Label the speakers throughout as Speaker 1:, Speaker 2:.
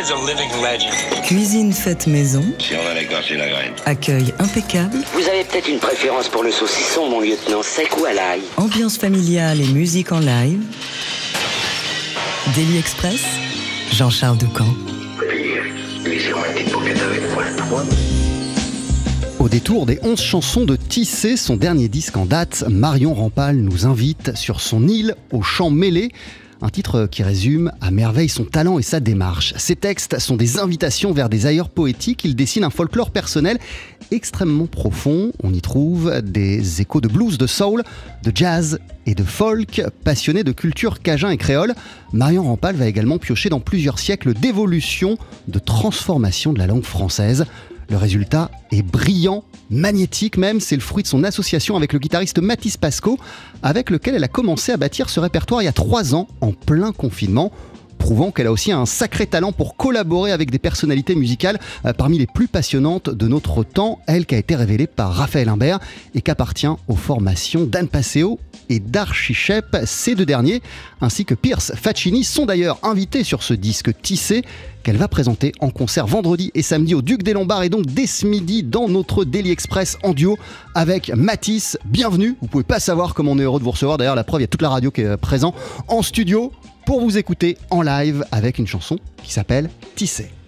Speaker 1: is a living legend.
Speaker 2: Cuisine faite maison.
Speaker 3: Si on a l'écorcer la graine.
Speaker 2: Accueil impeccable.
Speaker 4: Vous avez peut-être une préférence pour le saucisson, mon lieutenant, sec ou à l'ail?
Speaker 2: Ambiance familiale et musique en live. Daily Express. Jean-Charles Doucan.
Speaker 5: Au détour des 11 chansons de Tissé, son dernier disque en date, Marion Rampal nous invite sur son île aux chants mêlés. Un titre qui résume à merveille son talent et sa démarche. Ses textes sont des invitations vers des ailleurs poétiques. Il dessine un folklore personnel extrêmement profond. On y trouve des échos de blues, de soul, de jazz et de folk. Passionné de culture cajun et créole, Marion Rampal va également piocher dans plusieurs siècles d'évolution, de transformation de la langue française. Le résultat est brillant, magnétique même, c'est le fruit de son association avec le guitariste Mathis Pasco, avec lequel elle a commencé à bâtir ce répertoire il y a trois ans, en plein confinement prouvant qu'elle a aussi un sacré talent pour collaborer avec des personnalités musicales euh, parmi les plus passionnantes de notre temps, elle qui a été révélée par Raphaël Imbert et qu'appartient aux formations d'Anne Passeo et d'Archichep. Ces deux derniers, ainsi que Pierce Faccini, sont d'ailleurs invités sur ce disque tissé qu'elle va présenter en concert vendredi et samedi au Duc des Lombards et donc dès ce midi dans notre Daily Express en duo avec Matisse. Bienvenue, vous pouvez pas savoir comment on est heureux de vous recevoir. D'ailleurs, la preuve, il y a toute la radio qui est présente en studio pour vous écouter en live avec une chanson qui s'appelle Tissé.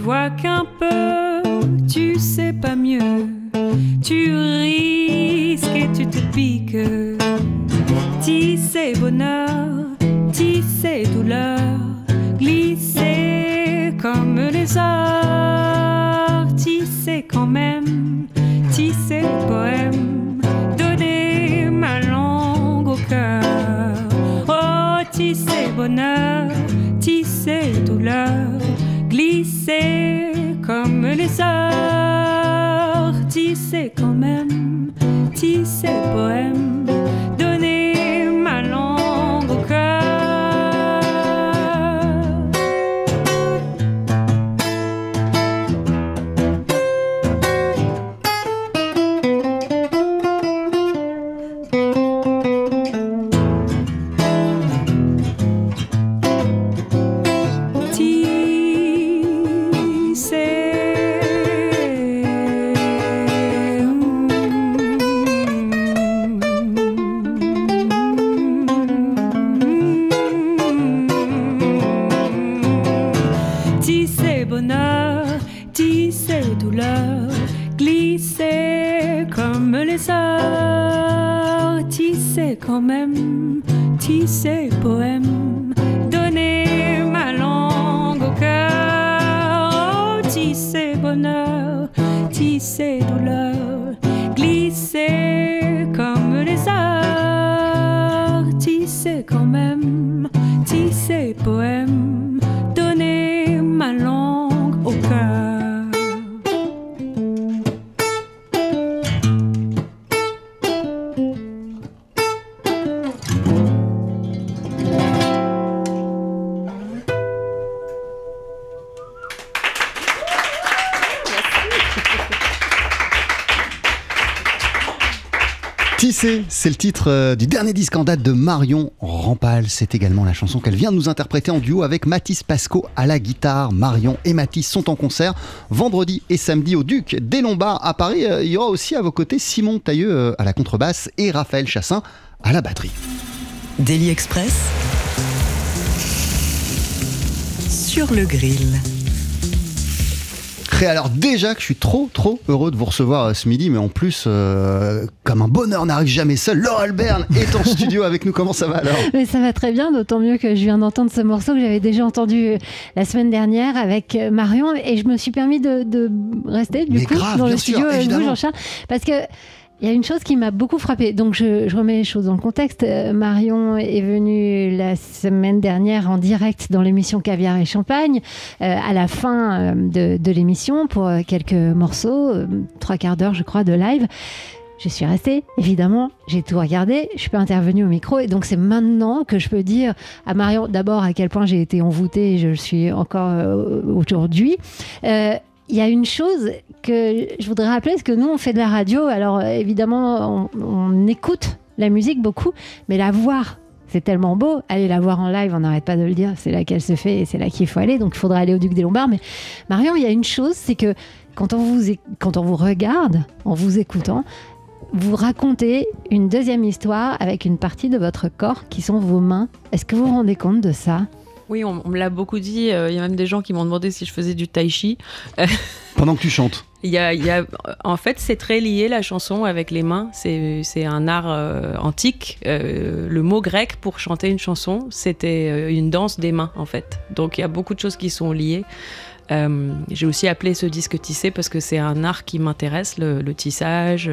Speaker 6: Vois qu'un peu, tu sais pas mieux. Tu risques et tu te piques. Tisser bonheur, tisser douleur, glisser comme les heures. Tisser quand même, tisser poème, donner ma langue au cœur, oh, tisser bonheur, tisser douleur, glisser comme les heures, tisser quand même, tisser poème,
Speaker 5: euh, du dernier disque en date de Marion Rampal. C'est également la chanson qu'elle vient de nous interpréter en duo avec Mathis Pasco à la guitare. Marion et Mathis sont en concert vendredi et samedi au Duc des Lombards à Paris. Euh, il y aura aussi à vos côtés Simon Tailleux euh, à la contrebasse et Raphaël Chassin à la batterie.
Speaker 2: Daily Express sur le grill
Speaker 5: alors déjà que je suis trop trop heureux de vous recevoir euh, ce midi, mais en plus, euh, comme un bonheur n'arrive jamais seul, Laure Albert est en studio avec nous. Comment ça va alors
Speaker 1: mais Ça va très bien, d'autant mieux que je viens d'entendre ce morceau que j'avais déjà entendu euh, la semaine dernière avec Marion. Et je me suis permis de, rester du coup dans le studio avec vous, Jean-Charles, parce que il y a une chose qui m'a beaucoup frappée. Donc, je, remets les choses dans le contexte. Euh, Marion est venue la semaine dernière en direct dans l'émission Caviar et Champagne, euh, à la fin euh, de, l'émission, pour quelques morceaux, trois quarts d'heure, je crois, de live. Je suis restée, évidemment, j'ai tout regardé, je suis pas intervenue au micro, et donc c'est maintenant que je peux dire à Marion, d'abord, à quel point j'ai été envoûtée, je le suis encore aujourd'hui il y a une chose que je voudrais rappeler, parce que nous, on fait de la radio, alors évidemment, on, écoute la musique beaucoup, mais la voir, c'est tellement beau. Aller la voir en live, on n'arrête pas de le dire, c'est là qu'elle se fait et c'est là qu'il faut aller, donc il faudrait aller au Duc des Lombards. Mais Marion, il y a une chose, c'est que quand on, vous, quand on vous regarde, en vous écoutant, vous racontez une deuxième histoire avec une partie de votre corps qui sont vos mains. Est-ce que vous vous rendez compte de ça?
Speaker 3: Oui, on, me l'a beaucoup dit. Euh, il y a même des gens qui m'ont demandé si je faisais du tai chi.
Speaker 5: Pendant que tu chantes
Speaker 3: y a, y a, en fait, c'est très lié la chanson avec les mains. C'est un art euh, antique. Euh, le mot grec pour chanter une chanson, c'était une danse des mains, en fait. Donc il y a beaucoup de choses qui sont liées. J'ai aussi appelé ce disque tissé parce que c'est un art qui m'intéresse, le, le, tissage.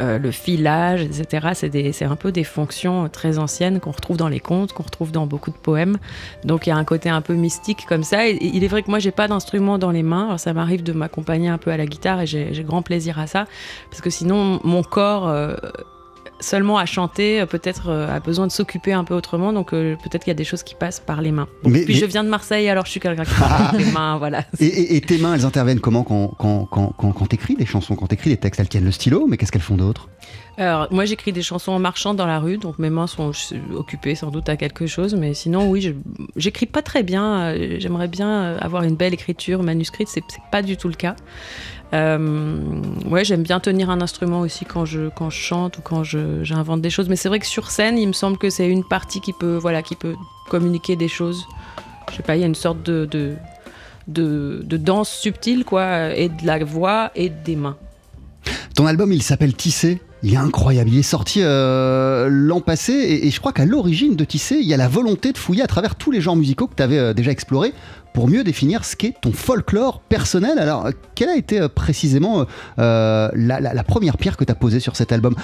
Speaker 3: Euh, le filage, etc. C'est un peu des fonctions très anciennes qu'on retrouve dans les contes, qu'on retrouve dans beaucoup de poèmes. Donc il y a un côté un peu mystique comme ça. Et, il est vrai que moi, j'ai pas d'instrument dans les mains. Alors ça m'arrive de m'accompagner un peu à la guitare et j'ai grand plaisir à ça. Parce que sinon, mon corps... Euh, seulement à chanter, euh, peut-être euh, a besoin de s'occuper un peu autrement. Donc euh, peut-être qu'il y a des choses qui passent par les mains. mais, puis je viens de Marseille, alors je suis quelqu'un qui parle les mains, voilà.
Speaker 5: Et, tes mains, elles interviennent comment quand, quand, quand, quand, t'écris des chansons, quand t'écris des textes Elles tiennent le stylo, mais qu'est-ce qu'elles font d'autre
Speaker 3: alors, moi, j'écris des chansons en marchant dans la rue, donc mes mains sont occupées sans doute à quelque chose, mais sinon, oui, j'écris pas très bien. J'aimerais bien avoir une belle écriture manuscrite, c'est pas du tout le cas. Euh, ouais, j'aime bien tenir un instrument aussi quand je, quand je chante ou quand j'invente des choses. Mais c'est vrai que sur scène, il me semble que c'est une partie qui peut, voilà, qui peut communiquer des choses. Je sais pas, il y a une sorte de, de, de, danse subtile, quoi, et de la voix et des mains.
Speaker 5: Ton album, il s'appelle Tissé. Il est incroyable. Il est sorti euh, l'an passé et, je crois qu'à l'origine de Tissé, il y a la volonté de fouiller à travers tous les genres musicaux que tu avais euh, déjà explorés pour mieux définir ce qu'est ton folklore personnel. Alors, quelle a été euh, précisément la, première pierre que tu as posée sur cet album?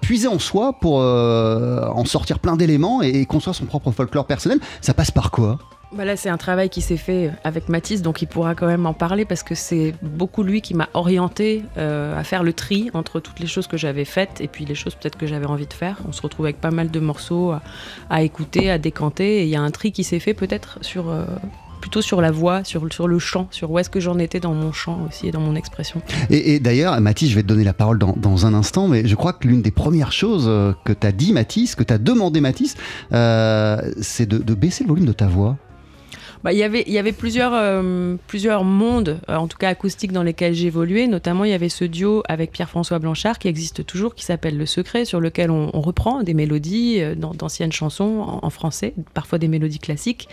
Speaker 5: Puiser en soi pour en sortir plein d'éléments et construire son propre folklore personnel, ça passe par quoi?
Speaker 3: Bah là, c'est un travail qui s'est fait avec Mathis, donc il pourra quand même en parler parce que c'est beaucoup lui qui m'a orienté euh, à faire le tri entre toutes les choses que j'avais faites et puis les choses peut-être que j'avais envie de faire. On se retrouve avec pas mal de morceaux à, écouter, à décanter, et il y a un tri qui s'est fait peut-être sur euh, plutôt sur la voix, sur, sur le chant, sur où est-ce que j'en étais dans mon chant aussi et dans mon expression.
Speaker 5: Et, d'ailleurs, Mathis, je vais te donner la parole dans, dans, un instant, mais je crois que l'une des premières choses euh, que tu as dit, Mathis, que tu as demandé, Mathis, c'est de, de baisser le volume de ta voix.
Speaker 3: Bah, y il y avait plusieurs, euh, plusieurs mondes, euh, en tout cas acoustiques, dans lesquels j'évoluais. Notamment, il y avait ce duo avec Pierre-François Blanchard qui existe toujours, qui s'appelle Le Secret, sur lequel on, reprend des mélodies euh, d'anciennes chansons en, français, parfois des mélodies classiques.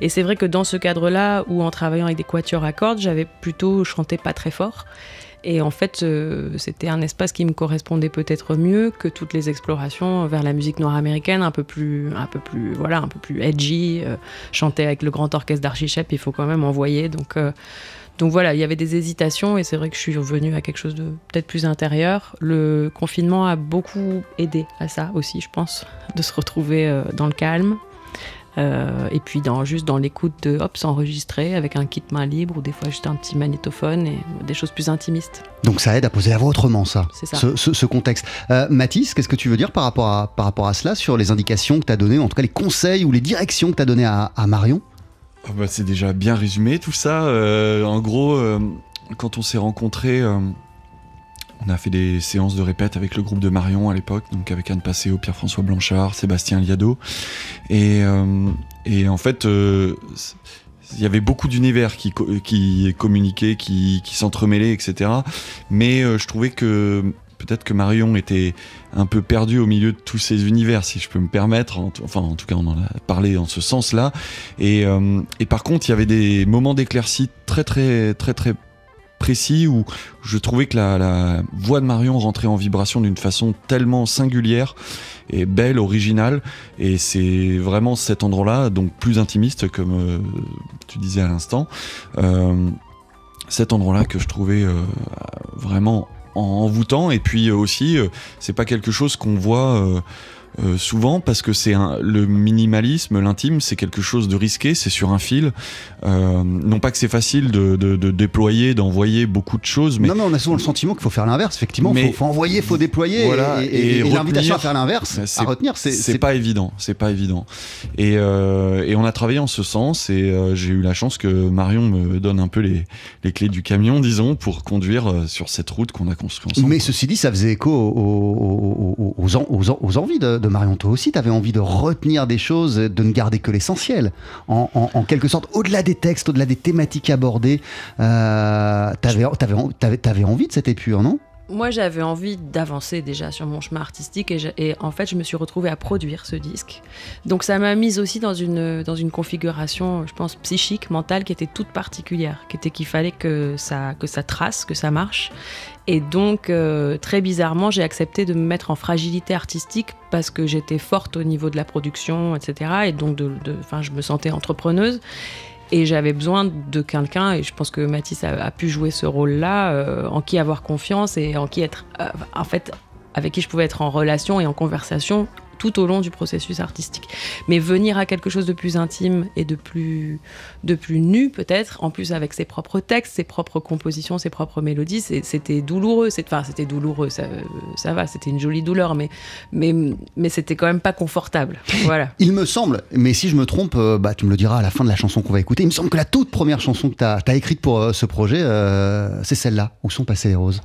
Speaker 3: Et c'est vrai que dans ce cadre-là, ou en travaillant avec des quatuors à cordes, j'avais plutôt chanté pas très fort. Et en fait, euh, c'était un espace qui me correspondait peut-être mieux que toutes les explorations vers la musique noire américaine, un peu plus, un peu plus, voilà, un peu plus edgy. Euh, chanter avec le grand orchestre d'Archichep, il faut quand même envoyer. Donc, euh, donc voilà, il y avait des hésitations et c'est vrai que je suis revenue à quelque chose de peut-être plus intérieur. Le confinement a beaucoup aidé à ça aussi, je pense, de se retrouver dans le calme, euh, et puis dans, juste dans l'écoute de hop, s'enregistrer avec un kit main libre ou des fois juste un petit magnétophone et des choses plus intimistes.
Speaker 5: Donc ça aide à poser la voix autrement, ça,
Speaker 3: ça.
Speaker 5: Ce, contexte. Euh, Mathis, qu'est-ce que tu veux dire par rapport à, par rapport à cela sur les indications que tu as données, en tout cas les conseils ou les directions que tu as données à, Marion?
Speaker 7: Ah bah, C'est déjà bien résumé tout ça. Euh, en gros, quand on s'est rencontrés on a fait des séances de répète avec le groupe de Marion à l'époque, donc avec Anne Passéo, Pierre-François Blanchard, Sébastien Liado. Et, et en fait, il y avait beaucoup d'univers qui, communiquaient, qui, s'entremêlaient, etc. Mais je trouvais que peut-être que Marion était un peu perdu au milieu de tous ces univers, si je peux me permettre. enfin, en tout cas, on en a parlé en ce sens-là. Et, euh, et, par contre, il y avait des moments d'éclaircie très, très, très, très précis où je trouvais que la, voix de Marion rentrait en vibration d'une façon tellement singulière et belle, originale. Et c'est vraiment cet endroit-là, donc plus intimiste, comme euh, tu disais à l'instant. Euh, cet endroit-là que je trouvais euh, vraiment envoûtant et puis aussi c'est pas quelque chose qu'on voit euh, souvent parce que c'est le minimalisme, l'intime, c'est quelque chose de risqué, c'est sur un fil. Euh, non pas que c'est facile de, déployer, d'envoyer beaucoup de choses, mais
Speaker 5: non, mais on a souvent le sentiment qu'il faut faire l'inverse. Effectivement, il faut, envoyer, il faut déployer.
Speaker 7: Voilà,
Speaker 5: et, l'invitation à faire l'inverse, à retenir,
Speaker 7: c'est pas évident. C'est pas évident. Et, euh, et, on a travaillé en ce sens et j'ai eu la chance que Marion me donne un peu les, les clés du camion, disons, pour conduire sur cette route qu'on a construite ensemble.
Speaker 5: Mais ceci dit, ça faisait écho aux, aux, aux, aux envies de de Marion, toi aussi, tu avais envie de retenir des choses, de ne garder que l'essentiel. En, quelque sorte, au-delà des textes, au-delà des thématiques abordées, euh, envie de cette épure, non?
Speaker 3: Moi, j'avais envie d'avancer déjà sur mon chemin artistique et, en fait, je me suis retrouvée à produire ce disque. Donc, ça m'a mise aussi dans une, dans une configuration, je pense, psychique, mentale qui était toute particulière, qui était qu'il fallait que ça, que ça trace, que ça marche. Et donc, euh, très bizarrement, j'ai accepté de me mettre en fragilité artistique parce que j'étais forte au niveau de la production, etc. Et donc, de, je me sentais entrepreneuse. Et j'avais besoin de quelqu'un, et je pense que Mathis a, pu jouer ce rôle-là, euh, en qui avoir confiance et en qui être, euh, en fait, avec qui je pouvais être en relation et en conversation tout au long du processus artistique. Mais venir à quelque chose de plus intime et de plus, de plus nu peut-être, en plus avec ses propres textes, ses propres compositions, ses propres mélodies, c'était douloureux. Enfin, c'était douloureux, ça, ça va, c'était une jolie douleur, mais, mais, mais c'était quand même pas confortable. Voilà.
Speaker 5: Il me semble, mais si je me trompe, euh, bah, tu me le diras à la fin de la chanson qu'on va écouter, il me semble que la toute première chanson que tu as, écrite pour euh, ce projet, euh, c'est celle-là, Où sont passées les roses?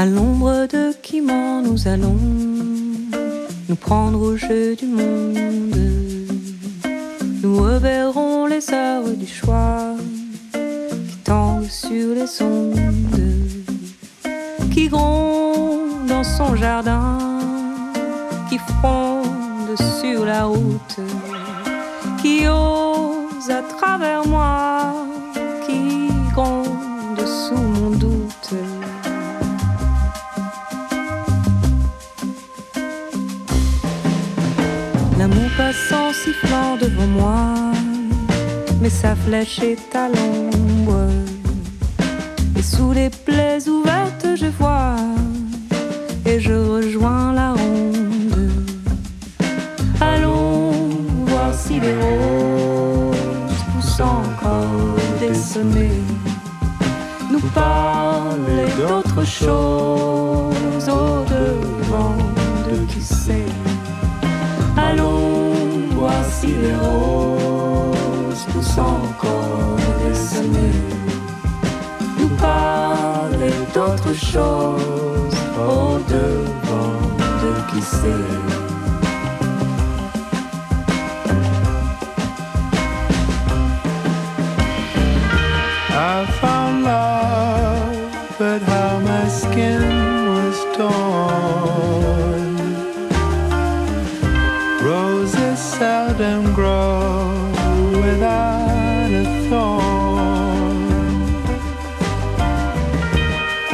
Speaker 6: À l'ombre de Quimant, nous allons nous prendre au jeu du monde. Nous reverrons les heures du choix qui tendent sur les ondes, qui grondent dans son jardin, qui fondent sur la route, qui osent à travers moi, qui grondent Sifflant devant moi, mais sa flèche est à l'ombre. Et sous les plaies ouvertes, je vois, et je rejoins la ronde. Allons voir si les roses poussent encore des sommets, nous parler d'autre chose chose au devant de qui sait.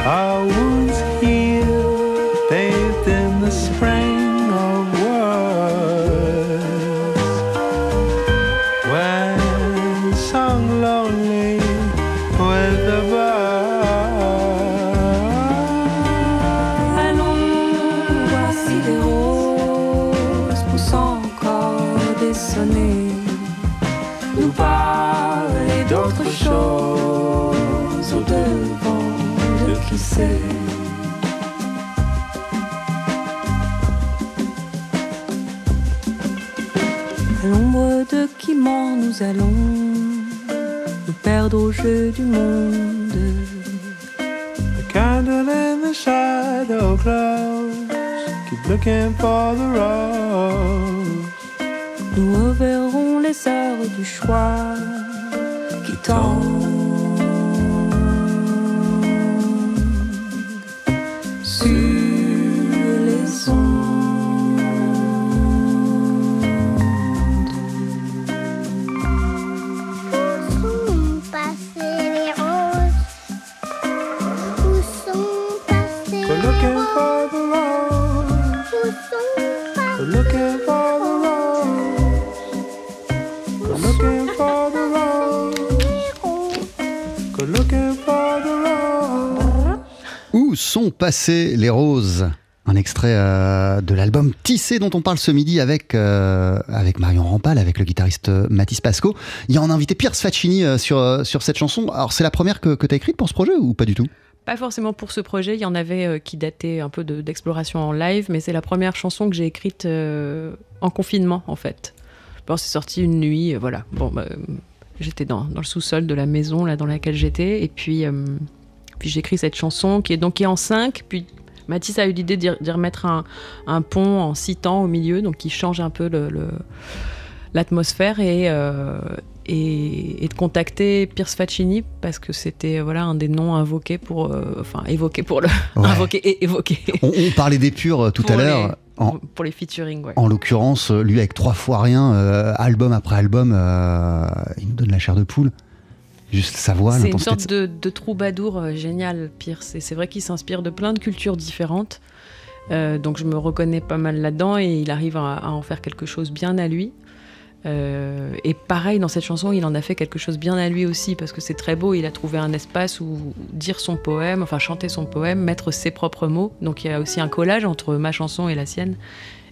Speaker 6: I au jeu du monde.
Speaker 8: The candle in the shadow close. Keep looking for the rose.
Speaker 6: Nous reverrons les heures du choix qui tendent.
Speaker 5: Sont passées les roses? Un extrait euh, de l'album Tissé dont on parle ce midi avec, euh, avec Marion Rampal, avec le guitariste Mathis Pasco. Il y a en invité Pierre Sfaccini euh, sur, sur cette chanson. Alors c'est la première que, que tu as écrite pour ce projet ou pas du tout?
Speaker 3: Pas forcément pour ce projet, il y en avait qui dataient un peu d'exploration en live, mais c'est la première chanson que j'ai écrite en confinement en fait. Bon, c'est sorti une nuit, voilà. Bon, bah, j'étais dans, dans, le sous-sol de la maison là dans laquelle j'étais, et puis puis j'écris cette chanson qui est donc qui est en 5, puis Mathis a eu l'idée d'y remettre un, pont en 6 temps au milieu, donc qui change un peu l'atmosphère euh, et, et, de contacter Pierce Faccini parce que c'était voilà un des noms invoqués pour euh, enfin évoqués pour le invoqué et évoqué.
Speaker 5: On, parlait des purs euh, tout à l'heure.
Speaker 3: Pour les featuring, ouais.
Speaker 5: En l'occurrence, lui avec trois fois rien, album après album, il nous donne la chair de poule. Juste sa voix,
Speaker 3: C'est une sorte de, troubadour euh, génial, Pierce. Et c'est vrai qu'il s'inspire de plein de cultures différentes. Euh, donc je me reconnais pas mal là-dedans et il arrive à, en faire quelque chose bien à lui. Euh, et pareil, dans cette chanson, il en a fait quelque chose bien à lui aussi, parce que c'est très beau. Il a trouvé un espace où dire son poème, enfin chanter son poème, mettre ses propres mots. Donc il y a aussi un collage entre ma chanson et la sienne.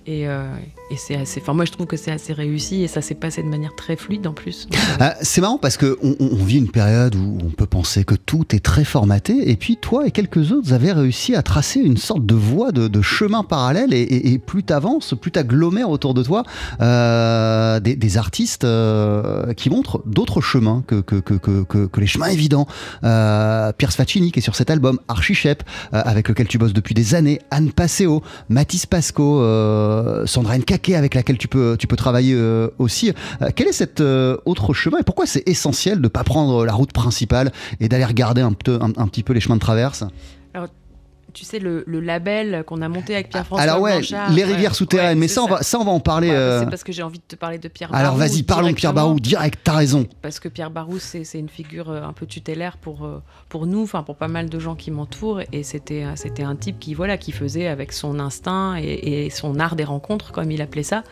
Speaker 3: Et, euh, et c'est assez. Enfin, moi, je trouve que c'est assez réussi et ça s'est passé de manière très fluide en plus. Euh,
Speaker 5: ah, c'est marrant parce qu'on on vit une période où on peut penser que tout est très formaté et puis toi et quelques autres avez réussi à tracer une sorte de voie de, chemin parallèle et, et, plus t'avances, plus t'agglomères autour de toi euh, des, artistes qui montrent d'autres chemins que, les chemins évidents. Pierre Sfaccini qui est sur cet album, Archie Shep, avec lequel tu bosses depuis des années, Anne Passeo, Mathis Pasco. Euh, Sandra Nkake avec laquelle tu peux, tu peux travailler euh, aussi. Euh, quel est cet autre chemin et pourquoi c'est essentiel de ne pas prendre la route principale et d'aller regarder un, un, petit peu les chemins de traverse?
Speaker 3: Tu sais, le, label qu'on a monté avec Pierre-François
Speaker 5: Alors ouais, les rivières souterraines, mais ça, on va, ça, on va en parler.
Speaker 3: C'est parce que j'ai envie de te parler de Pierre.
Speaker 5: Alors vas-y, parlons de Pierre Barou, direct, t'as raison.
Speaker 3: Parce que Pierre Barou, c'est une figure un peu tutélaire pour, pour nous, enfin pour pas mal de gens qui m'entourent, et c'était un type qui, voilà, qui faisait avec son instinct et, son art des rencontres, comme il appelait ça.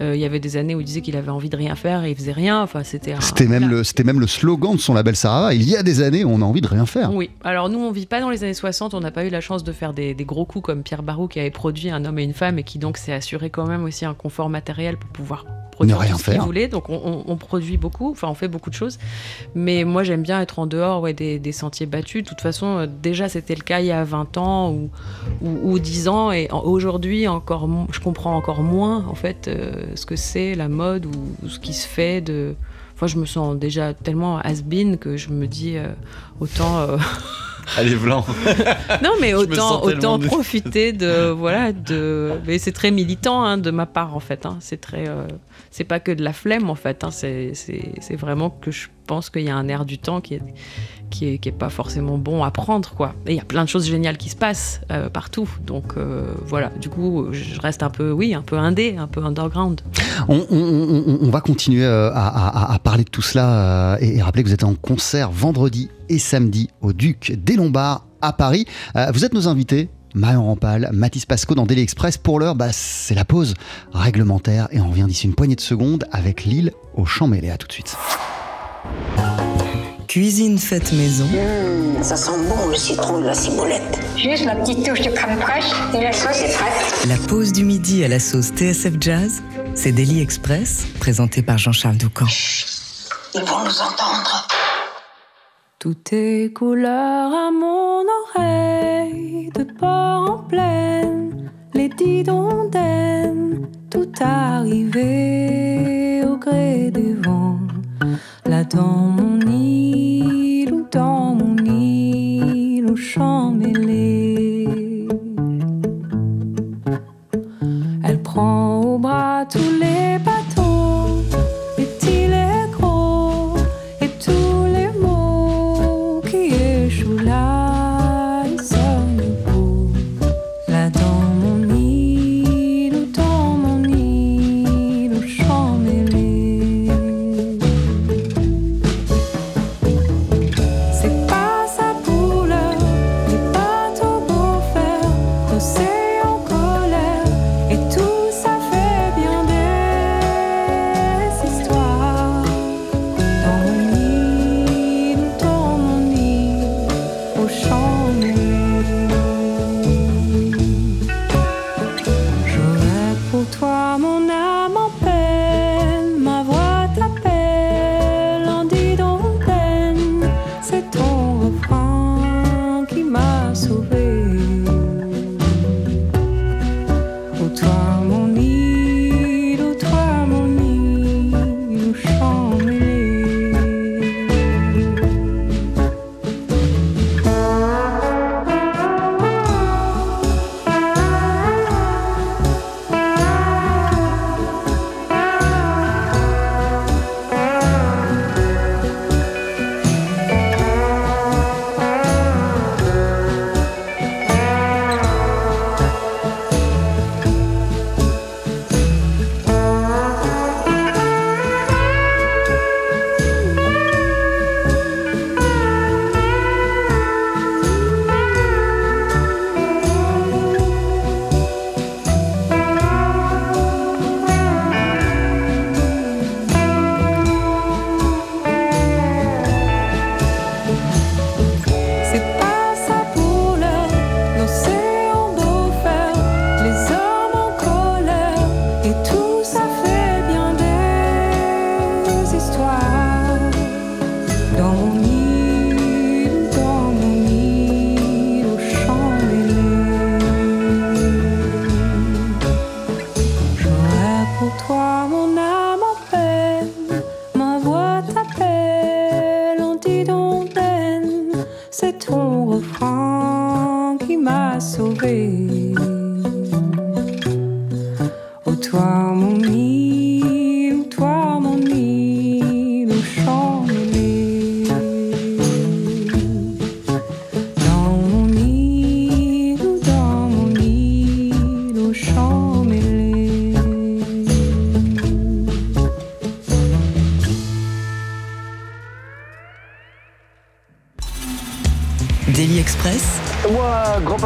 Speaker 3: il y avait des années où il disait qu'il avait envie de rien faire et il faisait rien. Enfin, c'était
Speaker 5: c'était même, le, même le slogan de son label Sarava. Il y a des années où on a envie de rien faire.
Speaker 3: Oui, alors nous, on vit pas dans les années 60, on n'a pas eu la chance de faire des, des gros coups comme Pierre Barou qui avait produit Un homme et une femme et qui donc s'est assuré quand même aussi un confort matériel pour pouvoir produire
Speaker 5: rien
Speaker 3: ce qu'il voulait. Donc on, produit beaucoup, enfin on fait beaucoup de choses. Mais moi j'aime bien être en dehors ouais, des, sentiers battus. De toute façon, euh, déjà c'était le cas il y a 20 ans ou, ou, 10 ans et aujourd'hui encore, je comprends encore moins en fait euh, ce que c'est la mode ou, ce qui se fait de. Enfin, je me sens déjà tellement has-been que je me dis euh, autant.
Speaker 7: Allez, blanc.
Speaker 3: non, mais autant, autant profiter de. Voilà, de. Mais c'est très militant hein, de ma part, en fait. Hein. C'est très. Euh, c'est pas que de la flemme, en fait. Hein. C'est vraiment que je pense qu'il y a un air du temps qui est, qui est, qui est, pas forcément bon à prendre, quoi. Et il y a plein de choses géniales qui se passent euh, partout. Donc euh, voilà, du coup, je reste un peu, oui, un peu indé, un peu underground.
Speaker 5: On, va continuer à, à, parler de tout cela et, rappeler que vous êtes en concert vendredi et samedi au Duc des Lombards à Paris. Euh, vous êtes nos invités Marion Rampal, Mathis Pasco dans Daily Express. Pour l'heure, bah, c'est la pause réglementaire et on revient d'ici une poignée de secondes avec l'île au champ mêlé. À tout de suite.
Speaker 2: Cuisine faite maison.
Speaker 9: Mmh, ça sent bon le citron de la ciboulette.
Speaker 10: Juste la petite touche de crème fraîche et la sauce est fraîche.
Speaker 2: La pause du midi à la sauce TSF Jazz, c'est Daily Express, présenté par Jean-Charles Doucan.
Speaker 9: Ils vont nous entendre.
Speaker 6: Tout est couleur à mon oreille, de port en plaine, les didondaines, tout arrivé au gré des vents. Là dans mon île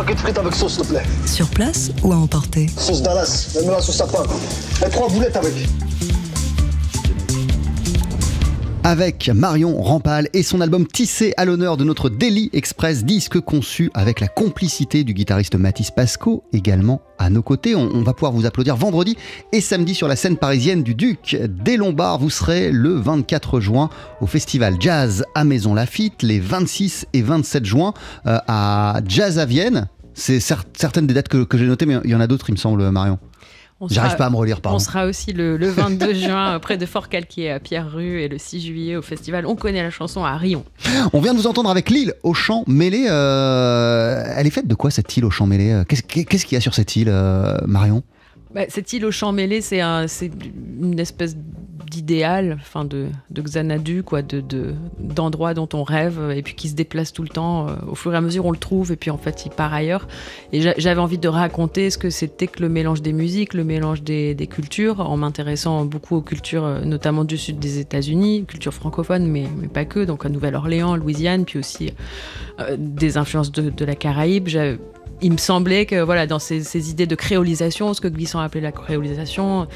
Speaker 11: paquet de frites avec sauce, s'il te plaît.
Speaker 2: sur place ou à emporter
Speaker 11: Sauce Dallas, même la sauce sapin. Et trois boulettes avec.
Speaker 5: Avec Marion Rampal et son album Tissé à l'honneur de notre Daily Express, disque conçu avec la complicité du guitariste Mathis Pasco, également à nos côtés. On, va pouvoir vous applaudir vendredi et samedi sur la scène parisienne du Duc des Lombards. Vous serez le 24 juin au festival Jazz à Maison Lafitte, les 26 et 27 juin euh, à Jazz à Vienne. C'est cer- certaines des dates que, que j'ai notées, mais il y en a d'autres, il me semble, Marion.
Speaker 3: On
Speaker 5: J'arrive
Speaker 3: sera-
Speaker 5: pas à me relire, pardon.
Speaker 3: On sera aussi le, le 22 juin près de Fort-Calquier à Pierre-Rue et le 6 juillet au festival On connaît la chanson à Rion.
Speaker 5: On vient de vous entendre avec l'île au champ mêlé. euh, elle est faite de quoi cette île au champ mêlé Euh, Qu'est-ce qu'il y a sur cette île, euh, Marion?
Speaker 3: Bah, cette île au champ mêlé, c'est un, c'est une espèce d'idéal, enfin de, Xanadu, quoi, de, de- d'endroit dont on rêve et puis qui se déplace tout le temps. euh, au fur et à mesure, on le trouve et puis en fait, il part ailleurs. Et j'a- j'avais envie de raconter ce que c'était que le mélange des musiques, le mélange des, cultures, en m'intéressant beaucoup aux cultures, euh, notamment du sud des États-Unis, culture francophone, mais, pas que, donc à Nouvelle-Orléans, Louisiane, puis aussi euh, des influences de la Caraïbe. Il me semblait que voilà, dans ces, idées de créolisation, ce que Glissant appelait la créolisation,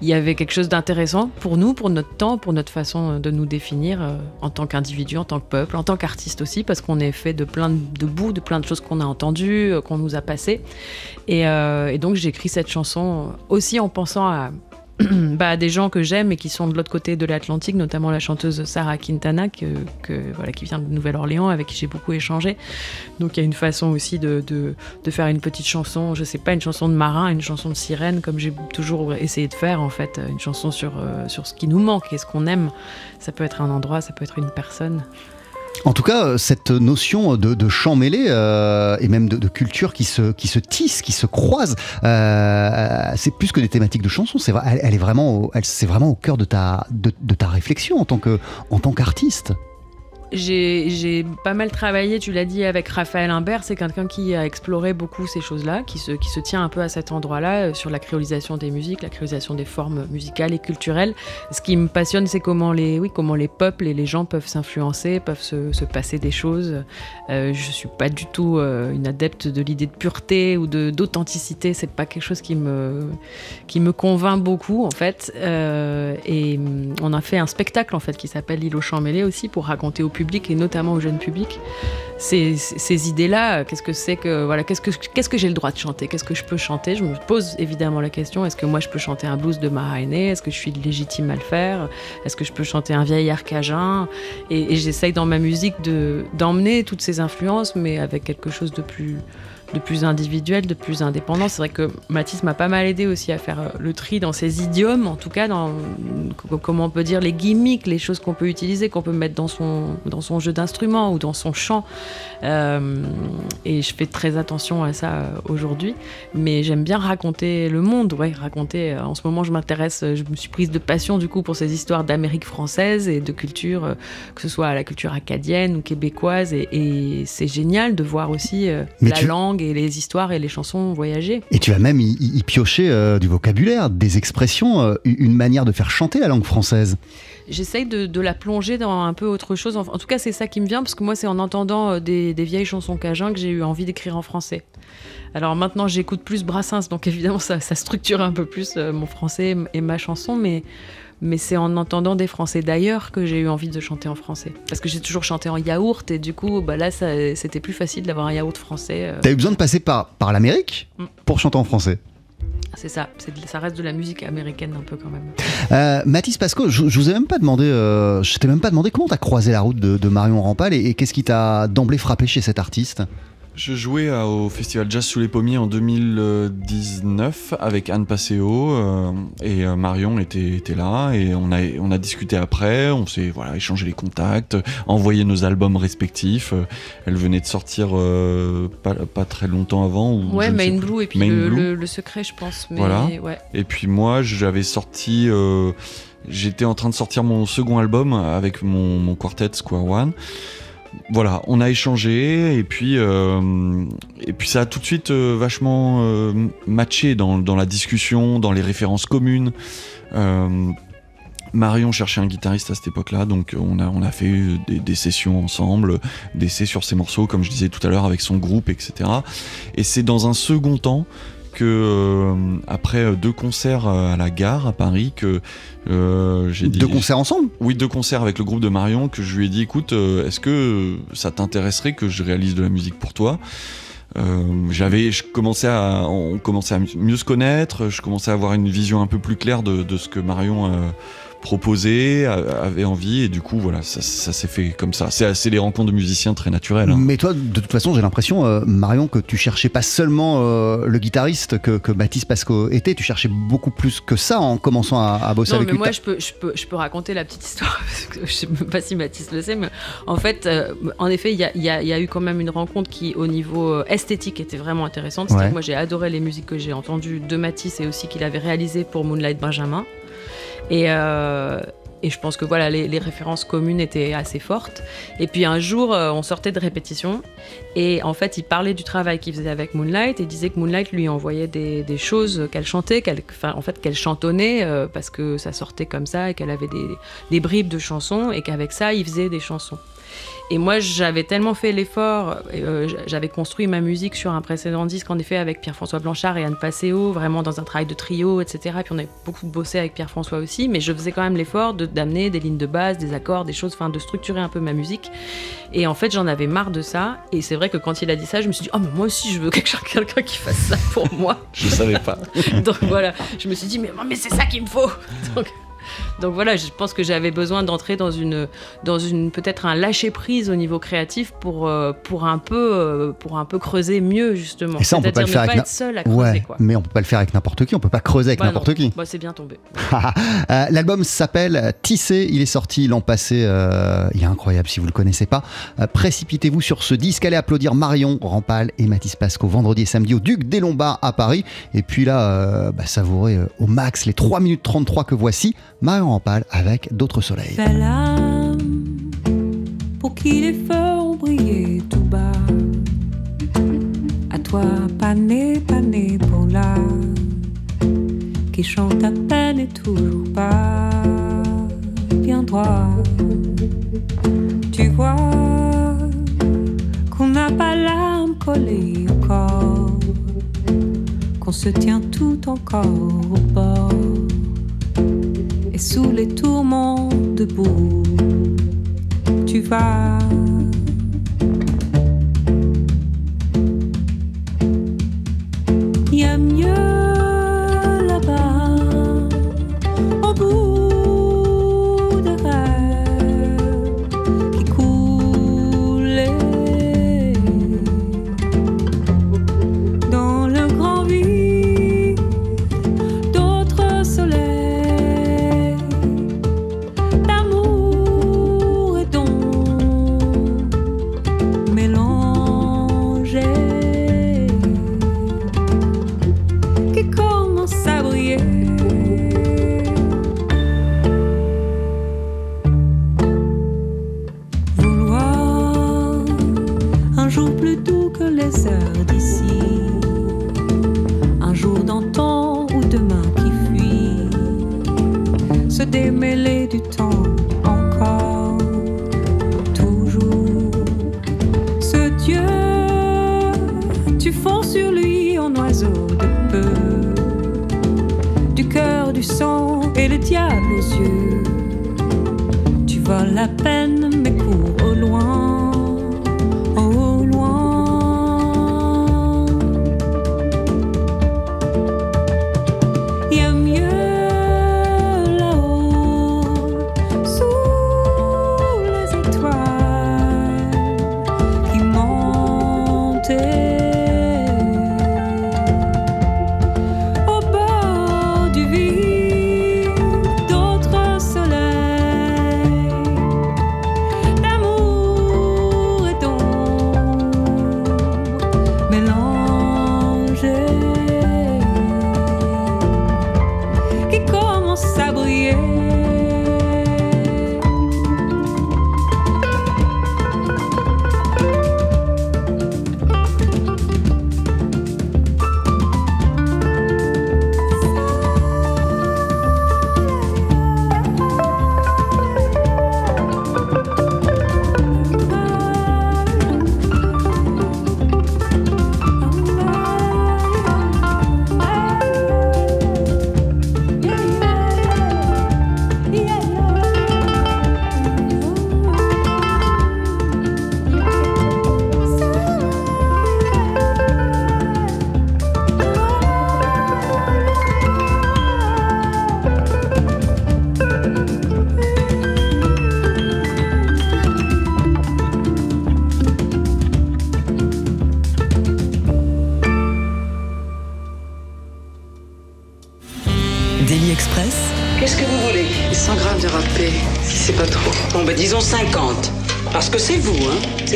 Speaker 3: il y avait quelque chose d'intéressant pour nous, pour notre temps, pour notre façon de nous définir euh, en tant qu'individu, en tant que peuple, en tant qu'artiste aussi, parce qu'on est fait de plein de, bouts, de plein de choses qu'on a entendues, euh, qu'on nous a passées. Et, euh, et donc j'ai écrit cette chanson aussi en pensant à bah, des gens que j'aime et qui sont de l'autre côté de l'Atlantique, notamment la chanteuse Sarah Quintana, que, voilà, qui vient de Nouvelle-Orléans, avec qui j'ai beaucoup échangé. Donc il y a une façon aussi de, faire une petite chanson, je sais pas, une chanson de marin, une chanson de sirène, comme j'ai toujours essayé de faire en fait, une chanson sur, euh, sur ce qui nous manque et ce qu'on aime. Ça peut être un endroit, ça peut être une personne.
Speaker 5: En tout cas, euh, cette notion de, chant mêlé euh, et même de, culture qui se, qui se tisse, qui se croise, euh, c'est plus que des thématiques de chansons. C'est, elle, est vraiment, elle, c'est vraiment au cœur de ta, de, de ta réflexion en tant, que, en tant qu'artiste
Speaker 3: j'ai pas mal travaillé, tu l'as dit, avec Raphaël Imbert. C'est quelqu'un qui a exploré beaucoup ces choses-là, qui se, qui se tient un peu à cet endroit-là, euh, sur la créolisation des musiques, la créolisation des formes musicales et culturelles. Ce qui me passionne, c'est comment les, oui, comment les peuples et les gens peuvent s'influencer, peuvent se, se, passer des choses. Euh, je suis pas du tout euh, une adepte de l'idée de pureté ou d'authenticité. C'est pas quelque chose qui me, qui me convainc beaucoup, en fait. Euh, et mm, on a fait un spectacle, en fait, qui s'appelle L'île au champ mêlé aussi, pour raconter au public et notamment au jeune public ces, idées-là. Qu'est-ce que c'est que voilà, qu'est-ce que qu'est-ce que j'ai le droit de chanter? Qu'est-ce que je peux chanter? Je me pose évidemment la question est-ce que moi je peux chanter un blues de Mahaine Est-ce que je suis légitime à le faire? Est-ce que je peux chanter un vieil air cajun Et, et j'essaye dans ma musique de d'emmener toutes ces influences, mais avec quelque chose de plus de plus individuel, de plus indépendant. C'est vrai que Mathis m'a pas mal aidé aussi à faire euh, le tri dans ses idiomes, en tout cas dans comment on peut dire les gimmicks, les choses qu'on peut utiliser, qu'on peut mettre dans son, dans son jeu d'instruments ou dans son chant. Euh, et je fais très attention à ça euh, aujourd'hui. Mais j'aime bien raconter le monde, ouais, raconter. En ce moment, je m'intéresse, je me suis prise de passion du coup pour ces histoires d'Amérique française et de culture, que ce soit la culture acadienne ou québécoise. Et, c'est génial de voir aussi la langue et les histoires et les chansons voyager.
Speaker 5: Et tu as même y, pioché euh, du vocabulaire, des expressions, euh, une manière de faire chanter la langue française.
Speaker 3: J'essaye de, la plonger dans un peu autre chose. En, tout cas, c'est ça qui me vient, parce que moi, c'est en entendant euh, des, vieilles chansons cajun que j'ai eu envie d'écrire en français. Alors maintenant, j'écoute plus Brassens, donc évidemment, ça, ça structure un peu plus mon français et ma chanson, mais mais c'est en entendant des Français d'ailleurs que j'ai eu envie de chanter en français. Parce que j'ai toujours chanté en yaourt et du coup, bah là, c'était plus facile d'avoir un yaourt français.
Speaker 5: Euh. T'as eu besoin de passer par, par l'Amérique mm. pour chanter en français?
Speaker 3: C'est ça, ça reste de la musique américaine un peu quand même.
Speaker 5: Euh, Mathis Pasco, je, je, vous ai même pas demandé, euh, je t'ai même pas demandé comment t'as croisé la route de, Marion Rampal et qu'est-ce qui t'a d'emblée frappé chez cet artiste?
Speaker 7: Je jouais au Festival Jazz sous les pommiers en 2019 avec Anne Passeo euh, et euh, Marion était, était, là et on a, on a discuté après, on s'est voilà, échangé les contacts, envoyé nos albums respectifs. Elle venait de sortir euh, pas, pas, très longtemps avant.
Speaker 3: Ou ouais, Main Blue et puis le, Le, secret, je pense. Mais voilà. Ouais.
Speaker 7: Et puis moi, j'avais sorti. J'étais en train de sortir mon second album avec mon, mon quartet Square One voilà, on a échangé et puis euh, et puis ça a tout de suite euh, vachement euh, matché dans, la discussion, dans les références communes. Marion cherchait un guitariste à cette époque-là, donc on a, on a fait des, sessions ensemble, des essais sur ses morceaux, comme je disais tout à l'heure, avec son groupe, etc. Et c'est dans un second temps que euh, après deux concerts à la gare à Paris que
Speaker 5: euh, j'ai dit deux concerts ensemble
Speaker 7: oui deux concerts avec le groupe de Marion que je lui ai dit écoute euh, est-ce que ça t'intéresserait que je réalise de la musique pour toi? J'avais je commençais à on commençait à mieux se connaître je commençais à avoir une vision un peu plus claire de, de ce que Marion proposé, avait envie, et du coup, voilà, ça, s'est fait comme ça. C'est assez les rencontres de musiciens très naturelles. Hein.
Speaker 5: Mais toi, de toute façon, j'ai l'impression, euh, Marion, que tu cherchais pas seulement euh, le guitariste que, que, Baptiste Pasco était, tu cherchais beaucoup plus que ça en commençant à, bosser avec
Speaker 3: lui. Moi, je peux, je, peux, je peux raconter la petite histoire, parce que je sais même pas si Baptiste le sait, mais en fait, euh, en effet, il y a, y a, eu quand même une rencontre qui, au niveau esthétique, était vraiment intéressante. Moi, j'ai adoré les musiques que j'ai entendues de Matisse et aussi qu'il avait réalisées pour Moonlight Benjamin. Et, euh, et je pense que voilà, les, références communes étaient assez fortes. Et puis un jour, euh, on sortait de répétition et en fait, il parlait du travail qu'il faisait avec Moonlight et disait que Moonlight lui envoyait des, choses qu'elle chantait, qu'elle, en fait, qu'elle chantonnait euh, parce que ça sortait comme ça et qu'elle avait des, bribes de chansons et qu'avec ça, il faisait des chansons. Et moi, j'avais tellement fait l'effort, euh, j'avais construit ma musique sur un précédent disque, en effet, avec Pierre-François Blanchard et Anne Passeo, vraiment dans un travail de trio, etc. Et puis on avait beaucoup bossé avec Pierre-François aussi, mais je faisais quand même l'effort d'amener des lignes de base, des accords, des choses, enfin de structurer un peu ma musique. Et en fait, j'en avais marre de ça. Et c'est vrai que quand il a dit ça, je me suis dit, oh, mais moi aussi, je veux quelqu'un qui fasse ça pour moi.
Speaker 7: je savais pas.
Speaker 3: Donc voilà, je me suis dit, mais, mais c'est ça qu'il me faut. Donc, donc voilà, je pense que j'avais besoin d'entrer dans une, dans une peut-être un lâcher prise au niveau créatif pour, euh, pour un peu, euh, pour un peu creuser mieux justement.
Speaker 5: Et ça, on peut pas le faire avec
Speaker 3: seul à creuser,
Speaker 5: quoi. Mais on peut pas le faire avec n'importe qui. On peut pas creuser avec
Speaker 3: bah
Speaker 5: n'importe qui.
Speaker 3: Bah, c'est bien tombé.
Speaker 5: Euh, l'album s'appelle Tissé. Il est sorti l'an passé. il est incroyable si vous le connaissez pas. Précipitez-vous sur ce disque. Allez applaudir Marion Rampal et Mathis Pasco vendredi et samedi au Duc des Lombards à Paris. Et puis là, bah, savourez au max les 3 minutes 33 que voici. Marion Rampal avec d'autres soleils.
Speaker 6: Âme, pour qui les feux ont brillé tout bas. À toi, pané, pané pour l'âme, qui chante à peine et toujours pas bien droit. Tu vois qu'on n'a pas l'âme collée au corps, qu'on se tient tout encore au bord et sous les tourments debout, tu vas.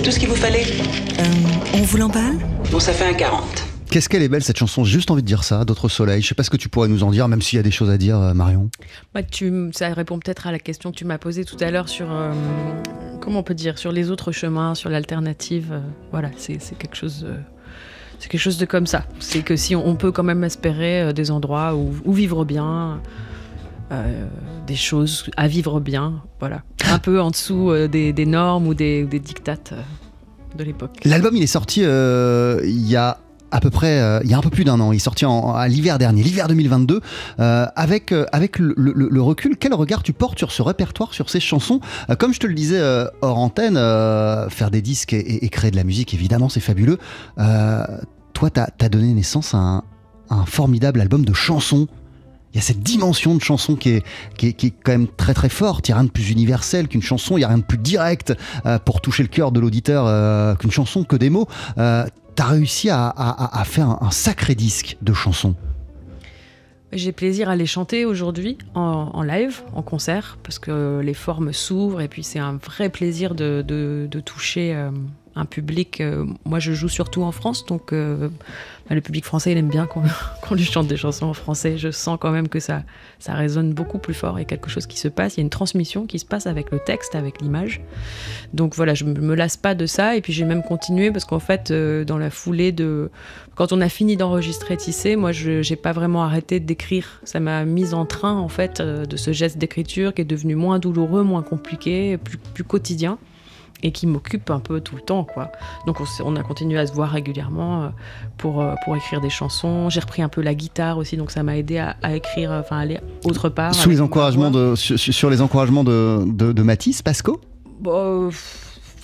Speaker 9: Tout ce qu'il vous fallait
Speaker 2: euh, On vous l'emballe?
Speaker 9: Bon, ça fait un 40.
Speaker 5: Qu'est-ce qu'elle est belle cette chanson, juste envie de dire ça, d'autres soleils. Je sais pas ce que tu pourrais nous en dire, même s'il y a des choses à dire, euh, Marion.
Speaker 3: Bah, tu, ça répond peut-être à la question que tu m'as posée tout à l'heure sur, euh, comment on peut dire, sur les autres chemins, sur l'alternative. voilà, c'est quelque chose c'est quelque chose de comme ça. C'est que si on, peut quand même espérer des endroits où, vivre bien, des choses à vivre bien, voilà. un peu en dessous des, normes ou des, des dictates
Speaker 5: L'album, il est sorti il y a à peu près euh, il y a un peu plus d'un an. Il est sorti à l'hiver dernier, l'hiver 2022. Euh, avec euh, avec le, recul, quel regard tu portes sur ce répertoire, sur ces chansons Comme je te le disais hors antenne, faire des disques et, créer de la musique, évidemment, c'est fabuleux. toi, tu as, donné naissance à un, formidable album de chansons. Il y a cette dimension de chanson qui est, qui est, quand même très très forte. Il n'y a rien de plus universel qu'une chanson, il n'y a rien de plus direct pour toucher le cœur de l'auditeur qu'une chanson, que des mots tu as réussi à, faire un, sacré disque de chansons.
Speaker 3: J'ai plaisir à les chanter aujourd'hui en, live, en concert, parce que les formes s'ouvrent et puis c'est un vrai plaisir de, toucher euh, un public. Euh, moi, je joue surtout en France, donc euh, bah, le public français, il aime bien qu'on lui chante des chansons en français. Je sens quand même que ça, ça résonne beaucoup plus fort. Il y a quelque chose qui se passe, il y a une transmission qui se passe avec le texte, avec l'image. Donc voilà, je me lasse pas de ça. Et puis j'ai même continué parce qu'en fait, euh, dans la foulée de. Quand on a fini d'enregistrer Tissé, moi, je n'ai pas vraiment arrêté d'écrire. Ça m'a mise en train, en fait, de ce geste d'écriture qui est devenu moins douloureux, moins compliqué, plus, plus quotidien et qui m'occupe un peu tout le temps. Quoi. Donc on, a continué à se voir régulièrement euh, pour, euh, pour écrire des chansons. J'ai repris un peu la guitare aussi, donc ça m'a aidé à, écrire, euh, enfin aller autre part.
Speaker 5: Sous les encouragements de, sur, les encouragements de, de, de Mathis, Pasco?
Speaker 3: Bon,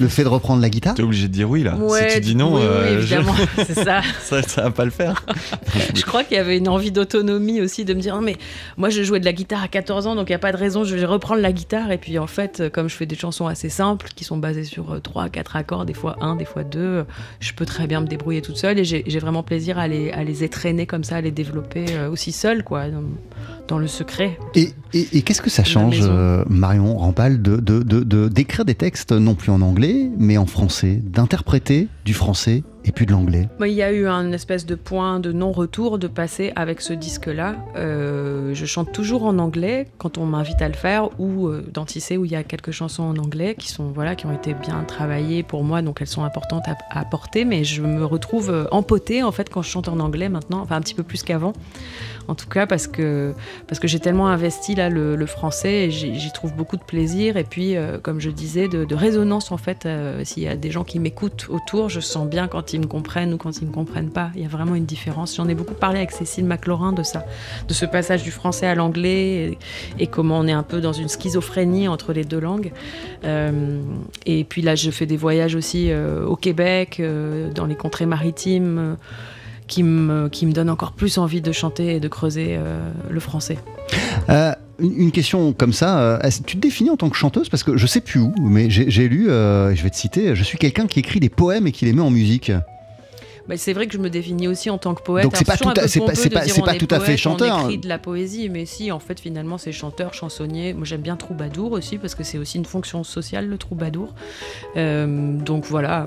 Speaker 5: le fait de reprendre la guitare
Speaker 7: T'es obligé de dire oui là. si tu dis non,
Speaker 3: euh, évidemment, c'est ça.
Speaker 7: ça. va pas le faire.
Speaker 3: je crois qu'il y avait une envie d'autonomie aussi, de me dire, non, mais moi je jouais de la guitare à 14 ans, donc il n'y a pas de raison, je vais reprendre la guitare. Et puis en fait, comme je fais des chansons assez simples, qui sont basées sur 3, euh, 4 accords, des fois 1, des fois 2, je peux très bien me débrouiller toute seule et j'ai vraiment plaisir à les, à les étraîner comme ça, à les développer euh, aussi seule, quoi, dans, le secret.
Speaker 5: Et, et, qu'est-ce que ça change, Marion Rampal, de, de, de, d'écrire des textes non plus en anglais mais en français, d'interpréter du français et puis de l'anglais.
Speaker 3: Il y a eu un espèce de point de non-retour de passer avec ce disque-là. Euh, je chante toujours en anglais quand on m'invite à le faire ou euh, dans Tissé où il y a quelques chansons en anglais qui, sont, voilà, qui ont été bien travaillées pour moi, donc elles sont importantes à, à porter, mais je me retrouve euh, empotée en fait quand je chante en anglais maintenant, enfin un petit peu plus qu'avant en tout cas parce que, parce que j'ai tellement investi là le, français et j'y trouve beaucoup de plaisir. Et puis comme je disais de, résonance en fait s'il y a des gens qui m'écoutent autour je sens bien quand me comprennent ou quand ils me comprennent pas. Il y a vraiment une différence. J'en ai beaucoup parlé avec Cécile McLaurin de ça, de ce passage du français à l'anglais et, comment on est un peu dans une schizophrénie entre les deux langues. Euh, et puis là, je fais des voyages aussi euh, au Québec, euh, dans les contrées maritimes. qui me, qui me donnent encore plus envie de chanter et de creuser le français.
Speaker 5: Une question comme ça, tu te définis en tant que chanteuse? Parce que je sais plus où, mais j'ai lu, je vais te citer, je suis quelqu'un qui écrit des poèmes et qui les met en musique.
Speaker 3: Bah, c'est vrai que je me définis aussi en tant que poète.
Speaker 5: Donc c'est pas, tout à, c'est pas, pas, tout à fait chanteur.
Speaker 3: On écrit de la poésie, mais si, en fait, finalement, c'est chanteur, chansonnier. Moi, j'aime bien troubadour aussi, parce que c'est aussi une fonction sociale, le troubadour. Euh, donc voilà.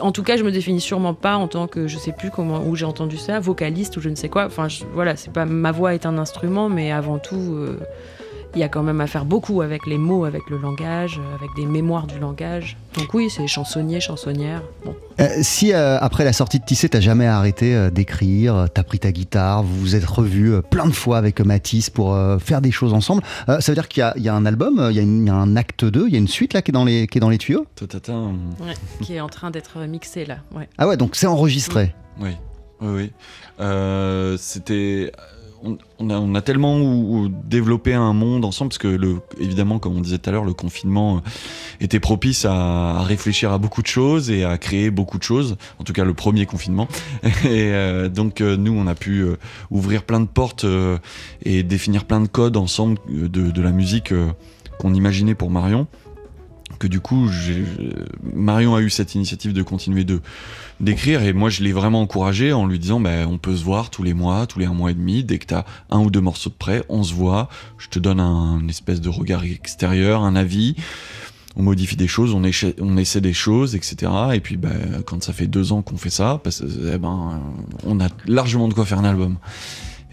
Speaker 3: En tout cas, je me définis sûrement pas en tant que, je sais plus comment, où j'ai entendu ça, vocaliste ou je ne sais quoi. Enfin, voilà, c'est pas, ma voix est un instrument, mais avant tout. Euh, il y a quand même à faire beaucoup avec les mots, avec le langage, avec des mémoires du langage. Donc oui, c'est chansonnier, chansonnière.
Speaker 5: Euh, si euh, après la sortie de Tissé, t'as jamais arrêté euh, d'écrire, t'as pris ta guitare, vous vous êtes revus plein de fois avec Matisse pour faire des choses ensemble, ça veut dire qu'il y, a un album, il y, a un acte 2, il y a une suite là qui est dans les, qui est dans les tuyaux?
Speaker 3: Ouais, Qui est en train d'être mixé là.
Speaker 5: Ah ouais, donc c'est enregistré.
Speaker 7: Oui, oui, oui. C'était on, a, tellement développé un monde ensemble, parce que évidemment, comme on disait tout à l'heure, le confinement euh, était propice à, réfléchir à beaucoup de choses et à créer beaucoup de choses. En tout cas, le premier confinement. Et euh, donc, euh, nous, on a pu ouvrir plein de portes et définir plein de codes ensemble de, la musique qu'on imaginait pour Marion que du coup, Marion a eu cette initiative de continuer de d'écrire et moi je l'ai vraiment encouragé en lui disant ben on peut se voir tous les mois, tous les un mois et demi, dès que tu as un ou deux morceaux de près, on se voit, je te donne un espèce de regard extérieur, un avis, on modifie des choses, on, essaie des choses, etc. Et puis ben, quand ça fait deux ans qu'on fait ça, eh ben, on a largement de quoi faire un album.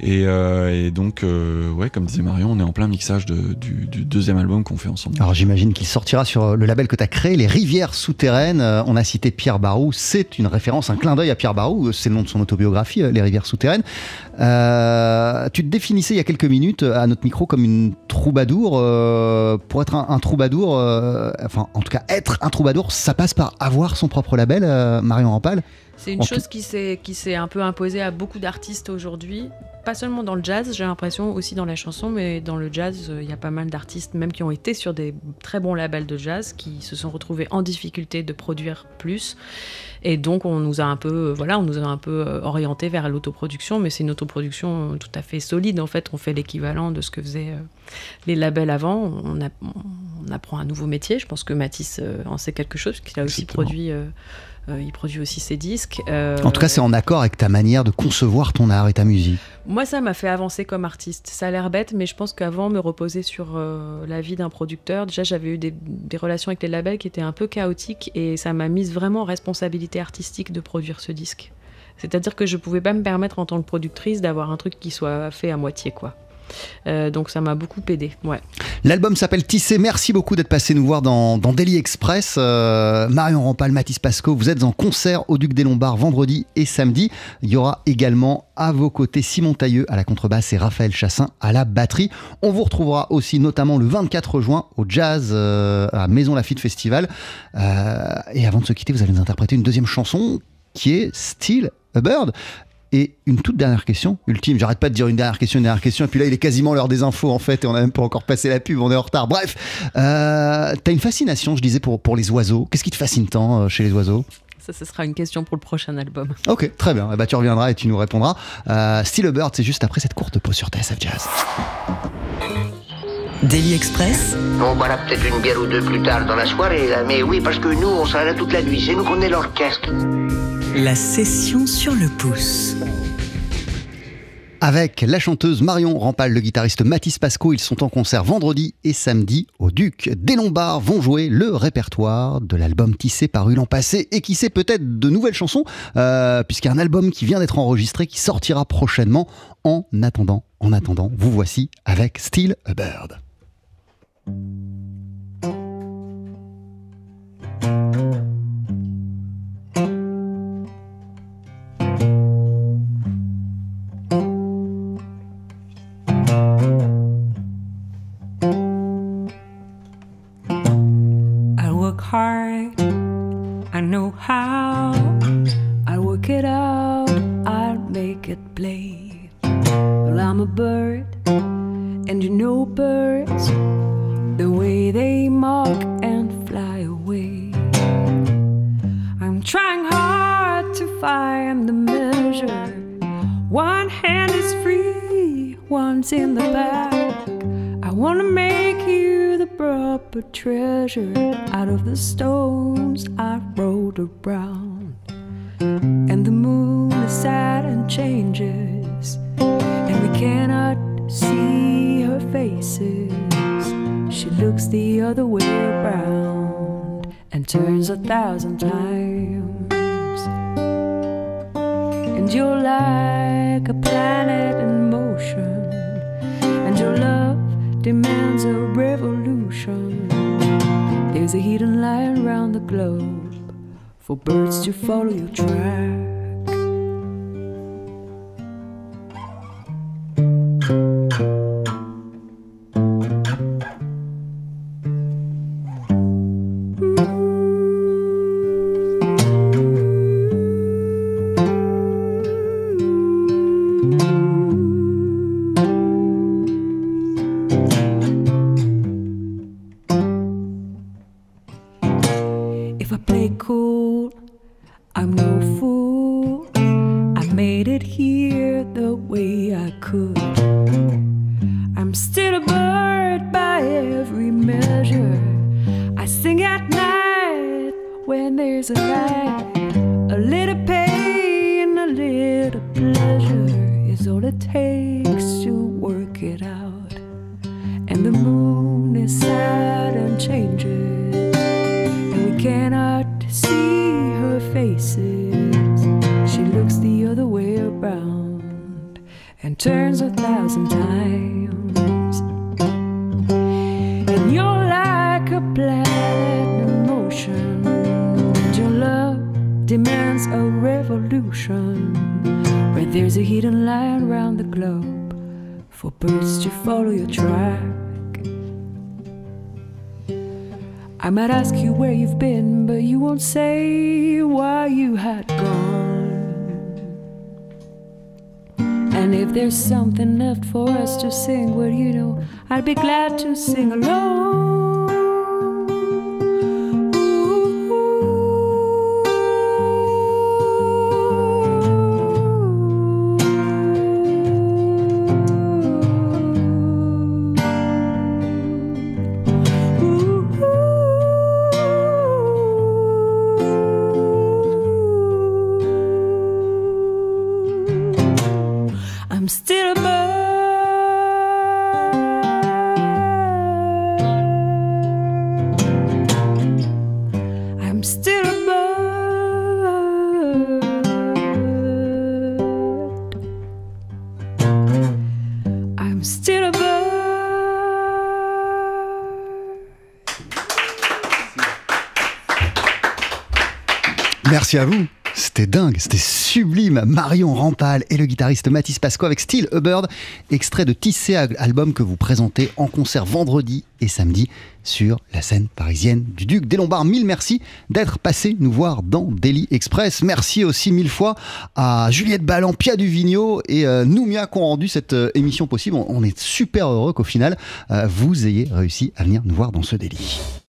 Speaker 7: Euh, et, donc, euh, ouais, comme disait Marion, on est en plein mixage du, deuxième album qu'on fait ensemble.
Speaker 5: Alors j'imagine qu'il sortira sur le label que tu as créé, Les Rivières Souterraines. Euh, on a cité Pierre Barou, c'est une référence, un clin d'œil à Pierre Barou, c'est le nom de son autobiographie, Les Rivières Souterraines. Euh, tu te définissais il y a quelques minutes à notre micro comme une troubadour. Euh, pour être un, troubadour, euh, enfin en tout cas être un troubadour, ça passe par avoir son propre label, Marion Rampal.
Speaker 3: C'est une chose qui s'est un peu imposée à beaucoup d'artistes aujourd'hui, pas seulement dans le jazz, j'ai l'impression, aussi dans la chanson, mais dans le jazz, il y a pas mal d'artistes, même qui ont été sur des très bons labels de jazz, qui se sont retrouvés en difficulté de produire plus. Et donc, on nous a un peu, voilà, on nous a un peu orienté vers l'autoproduction, mais c'est une autoproduction tout à fait solide. En fait, on fait l'équivalent de ce que faisaient les labels avant. On, apprend un nouveau métier. Je pense que Matisse en sait quelque chose, puisqu'il a aussi produit. Euh, il produit aussi ses disques.
Speaker 5: Euh, en tout cas, c'est en accord avec ta manière de concevoir ton art et ta musique.
Speaker 3: Moi, ça m'a fait avancer comme artiste. Ça a l'air bête, mais je pense qu'avant, me reposer sur euh, la vie d'un producteur, déjà, j'avais eu des, relations avec les labels qui étaient un peu chaotiques et ça m'a mise vraiment en responsabilité artistique de produire ce disque. C'est-à-dire que je pouvais pas me permettre en tant que productrice d'avoir un truc qui soit fait à moitié, quoi. Euh, donc ça m'a beaucoup aidé.
Speaker 5: L'album s'appelle Tissé. Merci beaucoup d'être passé nous voir dans, dans Daily Express. Euh, Marion Rampal, Mathis Pasco, vous êtes en concert au Duc des Lombards vendredi et samedi. Il y aura également à vos côtés Simon Tailleux à la contrebasse et Raphaël Chassin à la batterie. On vous retrouvera aussi notamment le 24 juin au Jazz euh, à Maison Lafitte Festival. et avant de se quitter, vous allez nous interpréter une deuxième chanson qui est Still a Bird. Et une toute dernière question, ultime, j'arrête pas de dire une dernière question, une dernière question, et puis là il est quasiment l'heure des infos en fait, et on n'a même pas encore passé la pub, on est en retard. Bref, euh, t'as une fascination, je disais, pour, pour les oiseaux. Qu'est-ce qui te fascine tant euh, chez les oiseaux?
Speaker 3: Ça, ce sera une question pour le prochain album.
Speaker 5: Ok, très bien. Eh ben, tu reviendras et tu nous répondras. Euh, Still a Bird, c'est juste après cette courte pause sur TSF Jazz.
Speaker 2: Daily Express.
Speaker 12: On boira peut-être une bière ou deux plus tard dans la soirée, mais oui, parce que nous, on sera là toute la nuit. C'est nous qu'on est l'orchestre.
Speaker 2: La session sur le pouce.
Speaker 5: Avec la chanteuse Marion Rampal, le guitariste Mathis Pasco, ils sont en concert vendredi et samedi au Duc. Des Lombards vont jouer le répertoire de l'album tissé paru l'an passé et qui sait peut-être de nouvelles chansons, euh, puisqu'il y a un album qui vient d'être enregistré qui sortira prochainement. En attendant, en attendant, vous voici avec Still a Bird. Thousand times. And
Speaker 6: if there's something left for us to sing, well, you know, I'd be glad to sing along.
Speaker 5: Merci à vous. C'était dingue, c'était sublime. Marion Rampal et le guitariste Mathis Pasco avec Steel Bird, extrait de Tissé, album que vous présentez en concert vendredi et samedi sur la scène parisienne du Duc des Lombards. Mille merci d'être passé nous voir dans Daily Express. Merci aussi mille fois à Juliette Ballan, Pia Duvigneau et euh, Noumia qui ont rendu cette euh, émission possible. On, est super heureux qu'au final, euh, vous ayez réussi à venir nous voir dans ce délit.